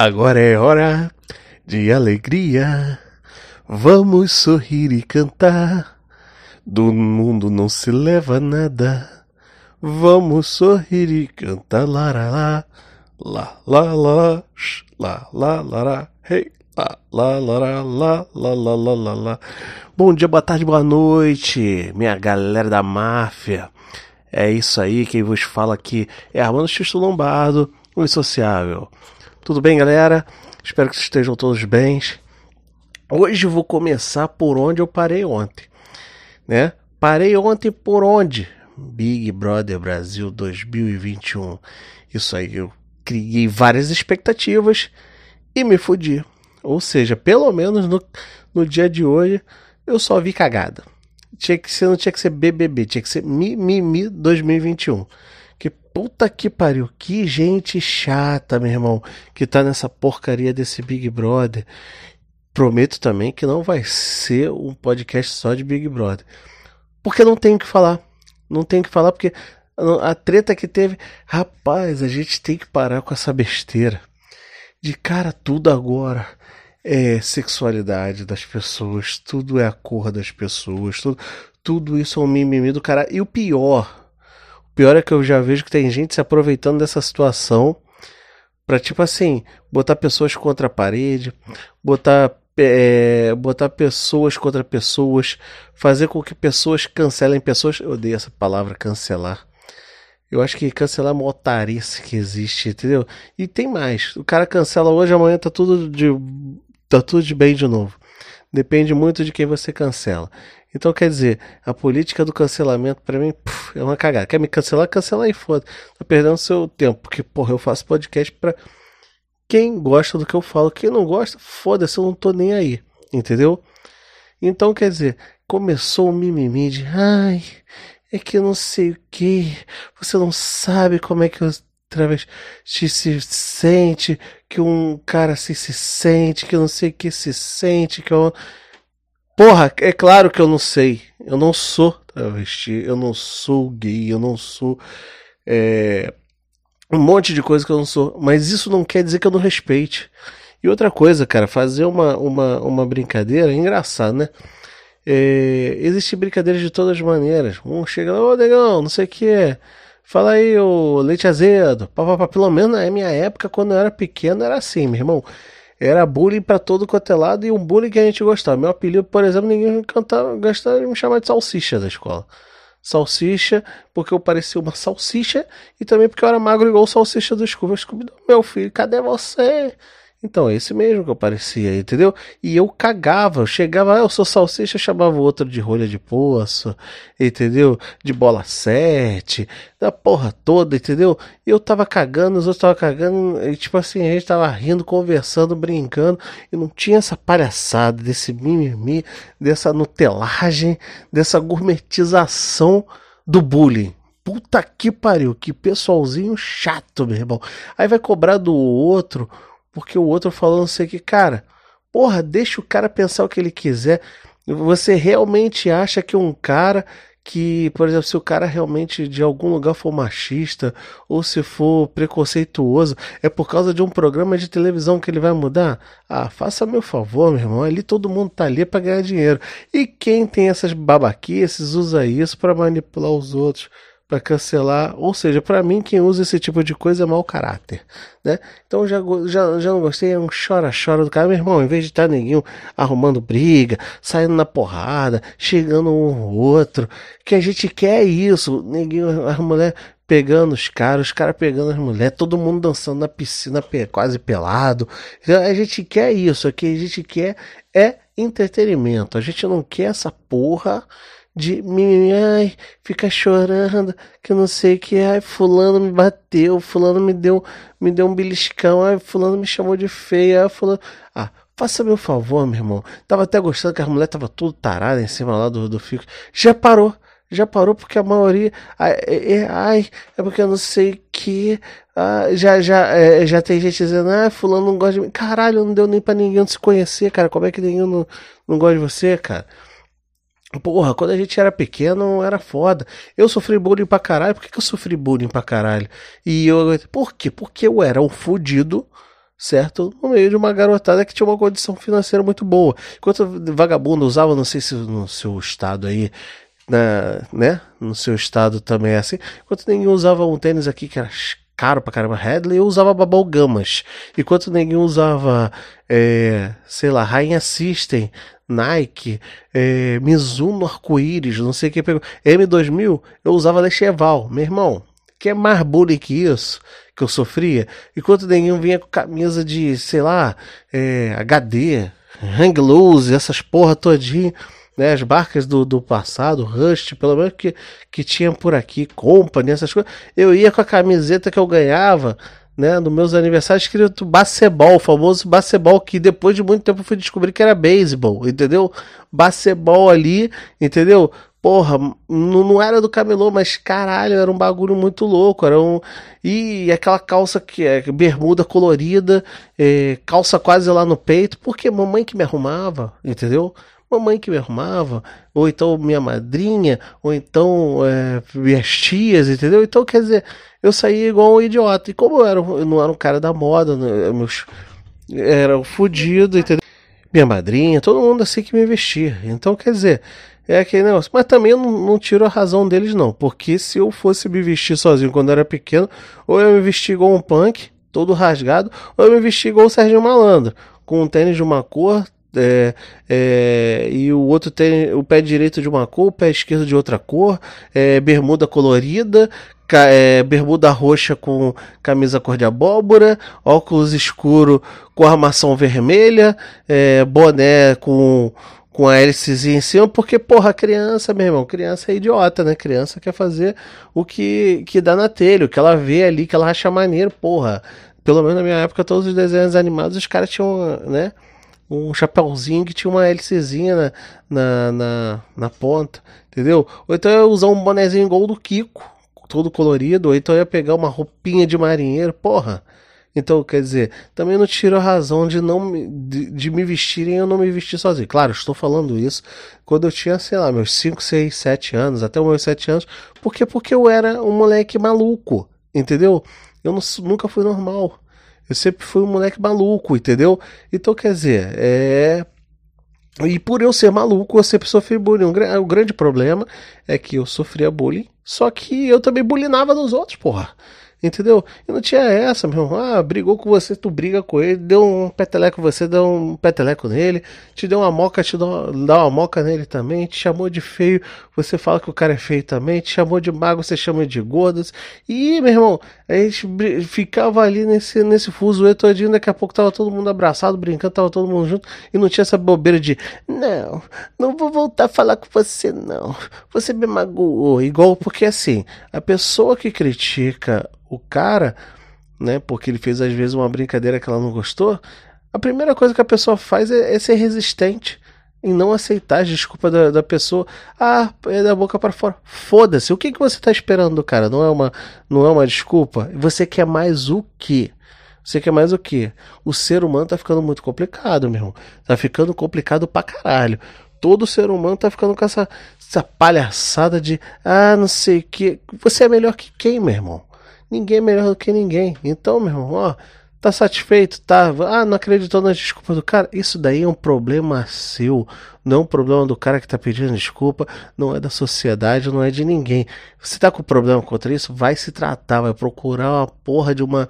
Agora é hora de alegria. Vamos sorrir e cantar. Do mundo não se leva nada. Vamos sorrir e cantar. Lá, lá, lá, lá, lá, lá, lá, lá, lá, hey. Lá, lá, lá, lá, lá, lá, lá, lá, lá. Bom dia, boa tarde, boa noite, minha galera da máfia. É isso aí, quem vos fala aqui é Armando Xusto Lombardo, o Insociável. Tudo bem, galera? Espero que vocês estejam todos bem. Hoje vou começar por onde eu parei ontem, né? Parei ontem por onde? Big Brother Brasil 2021. Isso aí, eu criei várias expectativas e me fudi. Ou seja, pelo menos no, no dia de hoje eu só vi cagada. Tinha que ser, não tinha que ser BBB, tinha que ser Mimimi 2021. Puta que pariu, que gente chata, meu irmão, que tá nessa porcaria desse Big Brother. Prometo também que não vai ser um podcast só de Big Brother. Porque não tem o que falar. Não tem o que falar porque a treta que teve, rapaz, a gente tem que parar com essa besteira. De cara, tudo agora é sexualidade das pessoas, tudo é a cor das pessoas, tudo, tudo isso é um mimimi do cara. E o pior, pior é que eu já vejo que tem gente se aproveitando dessa situação para tipo assim, botar pessoas contra a parede, botar é, botar pessoas contra pessoas, fazer com que pessoas cancelem pessoas. Eu odeio essa palavra cancelar. Eu acho que cancelar é uma otarice que existe, entendeu? E tem mais. O cara cancela hoje, amanhã tá tudo de tá tudo de bem de novo. Depende muito de quem você cancela. Então, quer dizer, a política do cancelamento, para mim, puf, é uma cagada. Quer me cancelar? Cancela aí, foda. Tá perdendo seu tempo. Porque, porra, eu faço podcast pra quem gosta do que eu falo. Quem não gosta, foda-se, eu não tô nem aí. Entendeu? Então, quer dizer, começou o mimimi de, ai, é que eu não sei o que, você não sabe como é que eu travesti se sente, que um cara assim se sente, que eu não sei o que se sente, que eu. Porra, é claro que eu não sei. Eu não sou travesti, eu não sou gay, eu não sou. É, um monte de coisa que eu não sou. Mas isso não quer dizer que eu não respeite. E outra coisa, cara, fazer uma, uma, uma brincadeira é engraçado, né? É, existe brincadeira de todas as maneiras. Um chega lá, ô negão, não sei o que. Fala aí, o leite azedo. Pá, Pelo menos na minha época, quando eu era pequeno, era assim, meu irmão. Era bullying pra todo quanto é lado e um bullying que a gente gostava. Meu apelido, por exemplo, ninguém cantava, gostava de me chamar de salsicha da escola. Salsicha, porque eu parecia uma salsicha e também porque eu era magro igual salsicha do Scooby. Scooby, meu filho, cadê você? Então, é esse mesmo que eu parecia, entendeu? E eu cagava, eu chegava, ah, eu sou salsicha, chamava o outro de rolha de poço, entendeu? De bola sete, da porra toda, entendeu? E eu tava cagando, os outros tava cagando, e tipo assim, a gente tava rindo, conversando, brincando, e não tinha essa palhaçada desse mimimi, dessa nutelagem, dessa gourmetização do bullying. Puta que pariu, que pessoalzinho chato, meu irmão. Aí vai cobrar do outro porque o outro falou não sei o que, cara, porra, deixa o cara pensar o que ele quiser. Você realmente acha que um cara que, por exemplo, se o cara realmente de algum lugar for machista ou se for preconceituoso, é por causa de um programa de televisão que ele vai mudar? Ah, faça meu favor, meu irmão. Ali todo mundo tá ali para ganhar dinheiro. E quem tem essas babaquices usa isso para manipular os outros para cancelar. Ou seja, para mim, quem usa esse tipo de coisa é mau caráter, né? Então já, já, já não gostei, é um chora-chora do cara. Meu irmão, em vez de estar tá ninguém arrumando briga, saindo na porrada, chegando um ou outro, que a gente quer isso. Ninguém, as mulheres pegando os caras, os caras pegando as mulheres, todo mundo dançando na piscina quase pelado. Então, a gente quer isso, o que a gente quer é entretenimento. A gente não quer essa porra de mimimi, ai, fica chorando, que não sei o que, ai, fulano me bateu, fulano me deu, me deu um beliscão, ai, fulano me chamou de feia, ai, fulano... Ah, faça meu favor, meu irmão. Tava até gostando que a mulher tava tudo tarada em cima lá do, do fico. Já parou, já parou porque a maioria, ai, é, é, ai, é porque eu não sei que, ah, já, já, é, já tem gente dizendo, ah, fulano não gosta de mim. Caralho, não deu nem pra ninguém se conhecer, cara. Como é que ninguém não, não gosta de você, cara? Porra, quando a gente era pequeno era foda. Eu sofri bullying pra caralho. Por que, que eu sofri bullying pra caralho? E eu. Por quê? Porque eu era um fudido certo? No meio de uma garotada que tinha uma condição financeira muito boa. Enquanto vagabundo usava, não sei se no seu estado aí, na, né? No seu estado também é assim. Enquanto ninguém usava um tênis aqui que era caro pra caramba, Headley, eu usava Gamas. Enquanto ninguém usava, é, sei lá, Rainha System, Nike, é, Mizuno Arco-Íris, não sei o que pegou. M2000, eu usava Lecheval. Meu irmão, que é mais bullying que isso que eu sofria? Enquanto nenhum vinha com camisa de, sei lá, é, HD, hang loose, essas porra todinha, né? As barcas do, do passado, Rust, pelo menos que, que tinha por aqui, Company, essas coisas. Eu ia com a camiseta que eu ganhava, né, nos meus aniversários escrito baseball, o famoso baseball que depois de muito tempo eu fui descobrir que era beisebol, entendeu? Baseball ali, entendeu? Porra, não, não era do camelô, mas caralho, era um bagulho muito louco. Era um... E aquela calça que é bermuda colorida, é, calça quase lá no peito, porque mamãe que me arrumava, entendeu? Mamãe que me arrumava, ou então minha madrinha, ou então é, minhas tias, entendeu? Então, quer dizer, eu saía igual um idiota. E como eu, era, eu não era um cara da moda, né, meus, era um fudido, entendeu? Minha madrinha, todo mundo assim que me vestia. Então, quer dizer, é aquele negócio. Mas também não, não, tiro a razão deles, não. Porque se eu fosse me vestir sozinho quando eu era pequeno, ou eu me vestia igual um punk, todo rasgado, ou eu me vestia igual o Sérgio Malandro, com um tênis de uma cor, é, é, e o outro tem o pé direito de uma cor, o pé esquerdo de outra cor, é, bermuda colorida, é, bermuda roxa com camisa cor de abóbora, óculos escuro com armação vermelha, é, boné com com a hélicezinha em cima, porque, porra, criança, meu irmão, criança é idiota, né? Criança quer fazer o que, que dá na telha, o que ela vê ali, que ela acha maneiro, porra. Pelo menos na minha época, todos os desenhos animados, os caras tinham, né? Um chapéuzinho que tinha uma hélicezinha na, na, na, na ponta, entendeu? Ou então eu ia usar um bonezinho igual do Kiko, todo colorido, ou então eu ia pegar uma roupinha de marinheiro, porra. Então, quer dizer, também não tiro a razão de não de, de me vestirem e eu não me vestir sozinho. Claro, estou falando isso quando eu tinha, sei lá, meus 5, 6, 7 anos, até os meus 7 anos, porque porque eu era um moleque maluco, entendeu? Eu não, nunca fui normal. Eu sempre fui um moleque maluco, entendeu? Então, quer dizer, é e por eu ser maluco, eu sempre sofri bullying. O grande problema é que eu sofria bullying, só que eu também bullyingava nos outros, porra. Entendeu? E não tinha essa, meu irmão. Ah, brigou com você, tu briga com ele, deu um peteleco você, deu um peteleco nele, te deu uma moca, te dá uma moca nele também, te chamou de feio, você fala que o cara é feio também, te chamou de mago, você chama de gordas. E, meu irmão, a gente ficava ali nesse, nesse fuso todinho, daqui a pouco tava todo mundo abraçado, brincando, tava todo mundo junto, e não tinha essa bobeira de, não, não vou voltar a falar com você, não. Você me magoou. Igual, porque assim, a pessoa que critica o cara, né, porque ele fez às vezes uma brincadeira que ela não gostou, a primeira coisa que a pessoa faz é, é ser resistente em não aceitar as desculpas da, da pessoa. Ah, é da boca para fora. Foda-se. O que, que você está esperando do cara? Não é uma, não é uma desculpa? Você quer mais o quê? Você quer mais o quê? O ser humano tá ficando muito complicado, meu irmão. Tá ficando complicado pra caralho. Todo ser humano tá ficando com essa, essa palhaçada de ah, não sei o que. Você é melhor que quem, meu irmão? Ninguém é melhor do que ninguém. Então, meu irmão, ó, tá satisfeito? Tá. Ah, não acreditou nas desculpas do cara? Isso daí é um problema seu. Não é um problema do cara que tá pedindo desculpa. Não é da sociedade, não é de ninguém. Você tá com problema contra isso? Vai se tratar, vai procurar uma porra de uma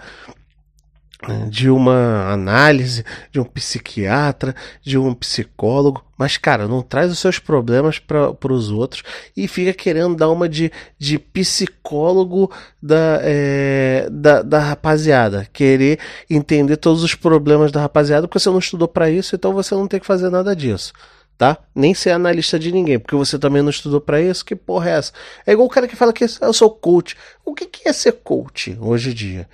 de uma análise, de um psiquiatra, de um psicólogo, mas cara, não traz os seus problemas para os outros e fica querendo dar uma de, de psicólogo da, é, da, da rapaziada, querer entender todos os problemas da rapaziada, porque você não estudou para isso, então você não tem que fazer nada disso. Tá? Nem ser analista de ninguém, porque você também não estudou para isso. Que porra é essa? É igual o cara que fala que eu sou coach. O que, que é ser coach hoje em dia?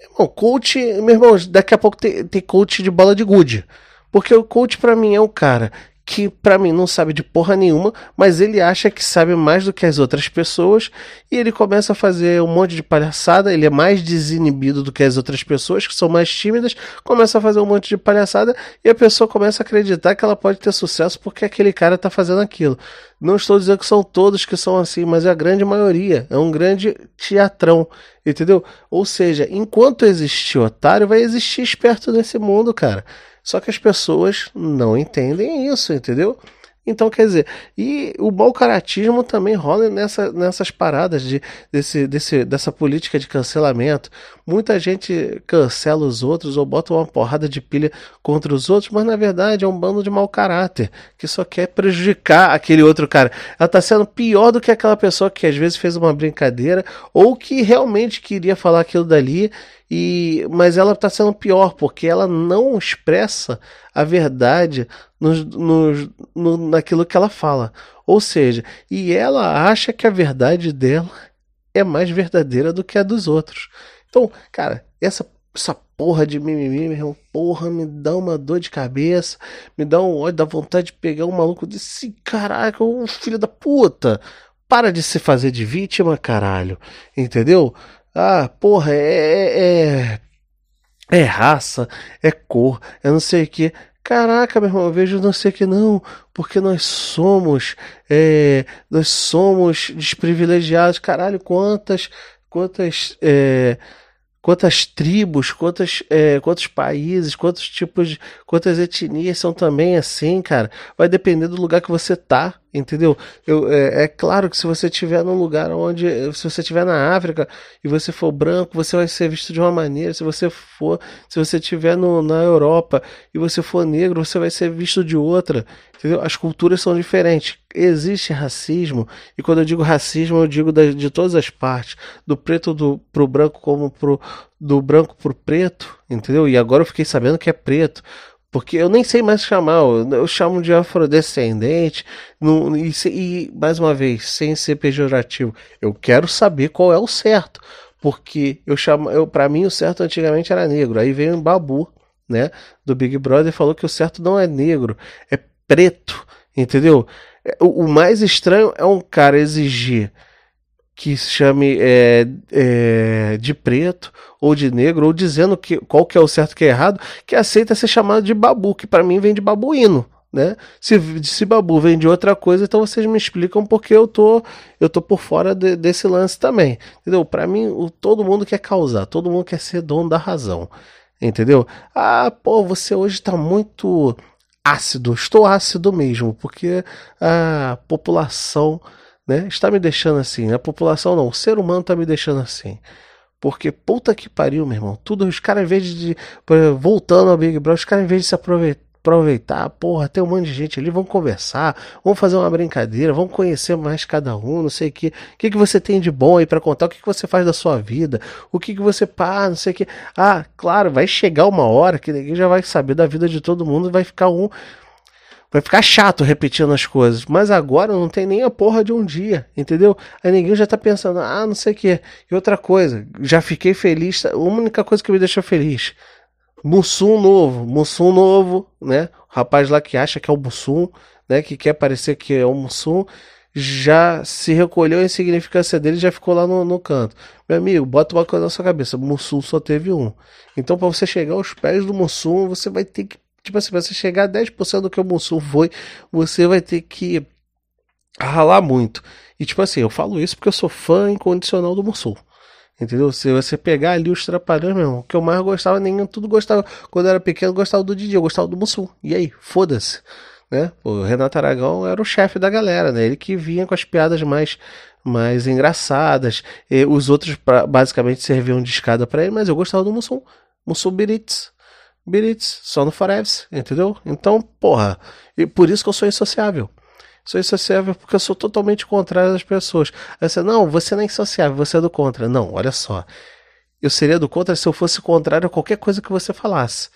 Irmão, coach, meu irmão, daqui a pouco tem, tem coach de bola de gude. Porque o coach para mim é o cara que para mim não sabe de porra nenhuma, mas ele acha que sabe mais do que as outras pessoas e ele começa a fazer um monte de palhaçada. Ele é mais desinibido do que as outras pessoas, que são mais tímidas, começa a fazer um monte de palhaçada e a pessoa começa a acreditar que ela pode ter sucesso porque aquele cara tá fazendo aquilo. Não estou dizendo que são todos que são assim, mas é a grande maioria. É um grande teatrão, entendeu? Ou seja, enquanto existir otário, vai existir esperto nesse mundo, cara. Só que as pessoas não entendem isso, entendeu? Então, quer dizer, e o mau caratismo também rola nessa, nessas paradas de, desse, desse, dessa política de cancelamento. Muita gente cancela os outros ou bota uma porrada de pilha contra os outros, mas na verdade é um bando de mau caráter que só quer prejudicar aquele outro cara. Ela tá sendo pior do que aquela pessoa que às vezes fez uma brincadeira ou que realmente queria falar aquilo dali e, mas ela está sendo pior porque ela não expressa a verdade no, no, no, naquilo que ela fala. Ou seja, e ela acha que a verdade dela é mais verdadeira do que a dos outros. Então, cara, essa, essa porra de mimimi, meu irmão, porra, me dá uma dor de cabeça, me dá um ódio, dá vontade de pegar um maluco desse caraca, um filho da puta. Para de se fazer de vítima, caralho. Entendeu? Ah, porra, é, é, é raça, é cor, é não sei o que. Caraca, meu irmão, eu vejo não sei o que não, porque nós somos, é, nós somos desprivilegiados. Caralho, quantas, quantas, é, quantas tribos, quantas, é, quantos países, quantos tipos, de, quantas etnias são também assim, cara. Vai depender do lugar que você tá. Entendeu? Eu, é, é, claro que se você estiver num lugar onde. Se você estiver na África e você for branco, você vai ser visto de uma maneira. Se você for. Se você estiver na Europa e você for negro, você vai ser visto de outra. Entendeu? As culturas são diferentes. Existe racismo. E quando eu digo racismo, eu digo da, de todas as partes. Do preto do, pro branco como pro. Do branco pro preto. Entendeu? E agora eu fiquei sabendo que é preto porque eu nem sei mais chamar, eu, chamo de afrodescendente, no, e, e, mais uma vez, sem ser pejorativo, eu quero saber qual é o certo, porque eu chamo, eu, para mim o certo antigamente era negro, aí veio um babu, né, do Big Brother falou que o certo não é negro, é preto, entendeu? O, o mais estranho é um cara exigir que se chame é, é, de preto ou de negro, ou dizendo que, qual que é o certo e que é errado, que aceita ser chamado de babu, que para mim vem de babuíno. Né? Se, se babu vem de outra coisa, então vocês me explicam porque eu tô eu tô por fora de, desse lance também, entendeu? Para mim, o, todo mundo quer causar, todo mundo quer ser dono da razão, entendeu? Ah, pô, você hoje tá muito ácido, estou ácido mesmo, porque a população né? Está me deixando assim. A população não, o ser humano está me deixando assim. Porque puta que pariu, meu irmão. Tudo, os caras, em vez de. Voltando ao Big Brother, os caras, em vez de se aproveitar porra, tem um monte de gente ali, vamos conversar, vamos fazer uma brincadeira, vamos conhecer mais cada um, não sei o que, o que, que você tem de bom aí para contar, o que, que você faz da sua vida, o que, que você pá, não sei o que. Ah, claro, vai chegar uma hora que ninguém já vai saber da vida de todo mundo, vai ficar um Vai ficar chato repetindo as coisas. Mas agora não tem nem a porra de um dia, entendeu? Aí ninguém já tá pensando, ah, não sei o que. E outra coisa, já fiquei feliz. A única coisa que me deixou feliz. Mussum novo, Mussum novo, né? O rapaz lá que acha que é o Mussum, né? Que quer parecer que é o Mussum, já se recolheu a insignificância dele já ficou lá no, no canto. Meu amigo, bota uma coisa na sua cabeça: Mussum só teve um. Então, para você chegar aos pés do Mussum, você vai ter que Tipo assim, pra você chegar a 10% do que o Mussum foi, você vai ter que ralar muito. E tipo assim, eu falo isso porque eu sou fã incondicional do Mussum. Entendeu? Se você pegar ali os trapalhões, meu irmão, que eu mais gostava, ninguém tudo gostava. Quando eu era pequeno, eu gostava do Didi, eu gostava do Mussum. E aí, foda-se. Né? O Renato Aragão era o chefe da galera, né? Ele que vinha com as piadas mais mais engraçadas. E os outros pra, basicamente serviam de escada para ele, mas eu gostava do Mussum. Mussum Biritz. Beats, só no Forever, entendeu? Então, porra, e por isso que eu sou insociável. Sou insociável porque eu sou totalmente contrário das pessoas. Aí você, não, você não é insociável, você é do contra. Não, olha só. Eu seria do contra se eu fosse contrário a qualquer coisa que você falasse.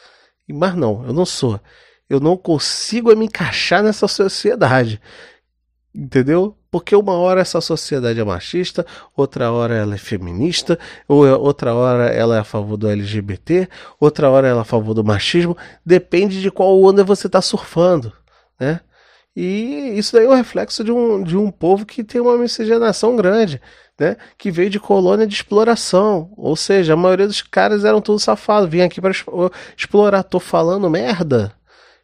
Mas não, eu não sou. Eu não consigo me encaixar nessa sociedade. Entendeu? Porque uma hora essa sociedade é machista, outra hora ela é feminista, ou é, outra hora ela é a favor do LGBT, outra hora ela é a favor do machismo. Depende de qual onda você está surfando, né? E isso daí é um reflexo de um, de um povo que tem uma miscigenação grande, né? Que veio de colônia de exploração. Ou seja, a maioria dos caras eram todos safados, vinham aqui para explorar. Tô falando merda?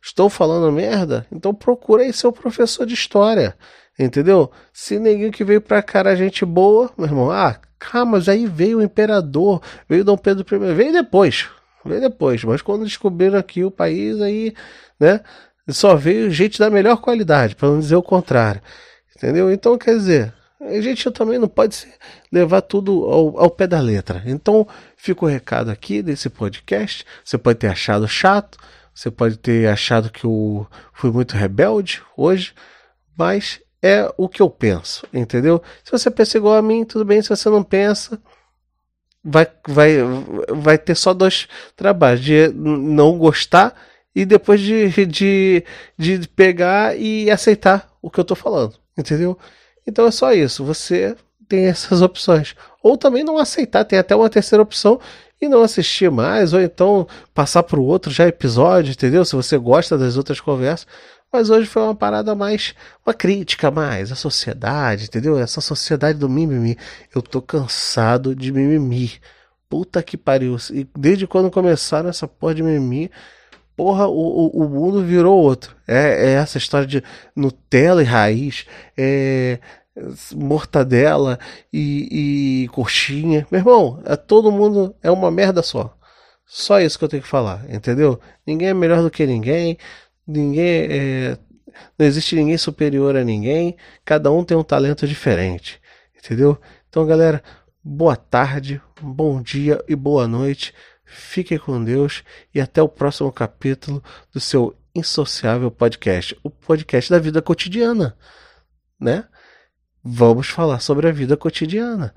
Estou falando merda? Então procura aí seu professor de história. Entendeu? Se ninguém que veio pra cá era gente boa, meu irmão, ah, calma, mas aí veio o imperador, veio Dom Pedro I, veio depois. Veio depois, mas quando descobriram aqui o país, aí, né? Só veio gente da melhor qualidade, para não dizer o contrário. Entendeu? Então, quer dizer, a gente também não pode levar tudo ao, ao, pé da letra. Então, fica o recado aqui desse podcast. Você pode ter achado chato, você pode ter achado que eu fui muito rebelde hoje, mas é o que eu penso, entendeu? Se você pensa igual a mim, tudo bem. Se você não pensa, vai, vai, vai ter só dois trabalhos: de não gostar e depois de, de, de pegar e aceitar o que eu tô falando, entendeu? Então é só isso, você tem essas opções. Ou também não aceitar, tem até uma terceira opção e não assistir mais, ou então passar para o outro já episódio, entendeu? Se você gosta das outras conversas. Mas hoje foi uma parada mais, uma crítica mais, a sociedade, entendeu? Essa sociedade do mimimi. Eu tô cansado de mimimi. Puta que pariu. E desde quando começaram essa porra de mimimi, porra, o, o, o mundo virou outro. É, é, essa história de Nutella e raiz, é, mortadela e, e coxinha. Meu irmão, é, todo mundo é uma merda só. Só isso que eu tenho que falar, entendeu? Ninguém é melhor do que ninguém, ninguém é, não existe ninguém superior a ninguém, cada um tem um talento diferente, entendeu? Então, galera, boa tarde, bom dia e boa noite. Fiquem com Deus e até o próximo capítulo do seu insociável podcast, o podcast da vida cotidiana, né? Vamos falar sobre a vida cotidiana.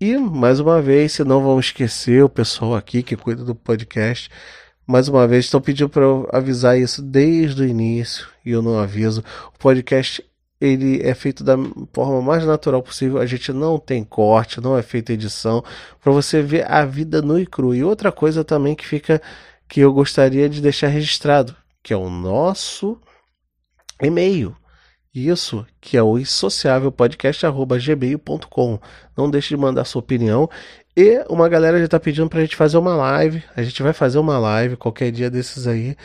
E mais uma vez, se não vamos esquecer o pessoal aqui que cuida do podcast, mais uma vez estão pedindo para eu avisar isso desde o início e eu não aviso. O podcast ele é feito da forma mais natural possível. A gente não tem corte, não é feita edição, para você ver a vida no e cru. E outra coisa também que fica que eu gostaria de deixar registrado, que é o nosso e-mail. Isso, que é o insociávelpodcast.gmail.com. Não deixe de mandar sua opinião. E uma galera já está pedindo para a gente fazer uma live. A gente vai fazer uma live qualquer dia desses aí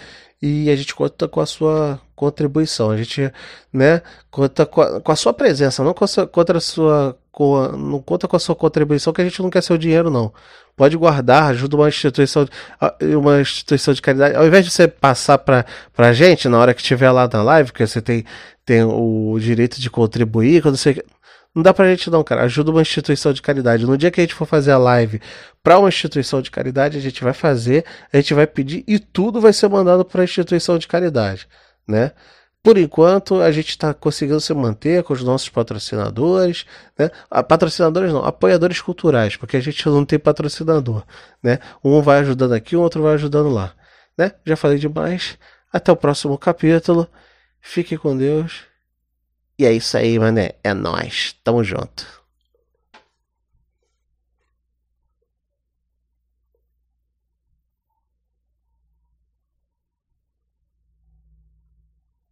e a gente conta com a sua contribuição. A gente, né, conta com a, com a sua presença, não com a sua, contra a sua, com a, não conta com a sua contribuição, que a gente não quer seu dinheiro, não. Pode guardar, ajuda uma instituição, uma instituição de caridade. Ao invés de você passar para a gente na hora que estiver lá na live, que você tem, tem o direito de contribuir, quando você não dá pra gente não, cara. Ajuda uma instituição de caridade. No dia que a gente for fazer a live para uma instituição de caridade, a gente vai fazer, a gente vai pedir e tudo vai ser mandado para a instituição de caridade, né? Por enquanto, a gente está conseguindo se manter com os nossos patrocinadores, né? Ah, patrocinadores não, apoiadores culturais, porque a gente não tem patrocinador, né? Um vai ajudando aqui, o outro vai ajudando lá, né? Já falei demais. Até o próximo capítulo. Fique com Deus. E é isso aí, mané. É nós. Tamo junto.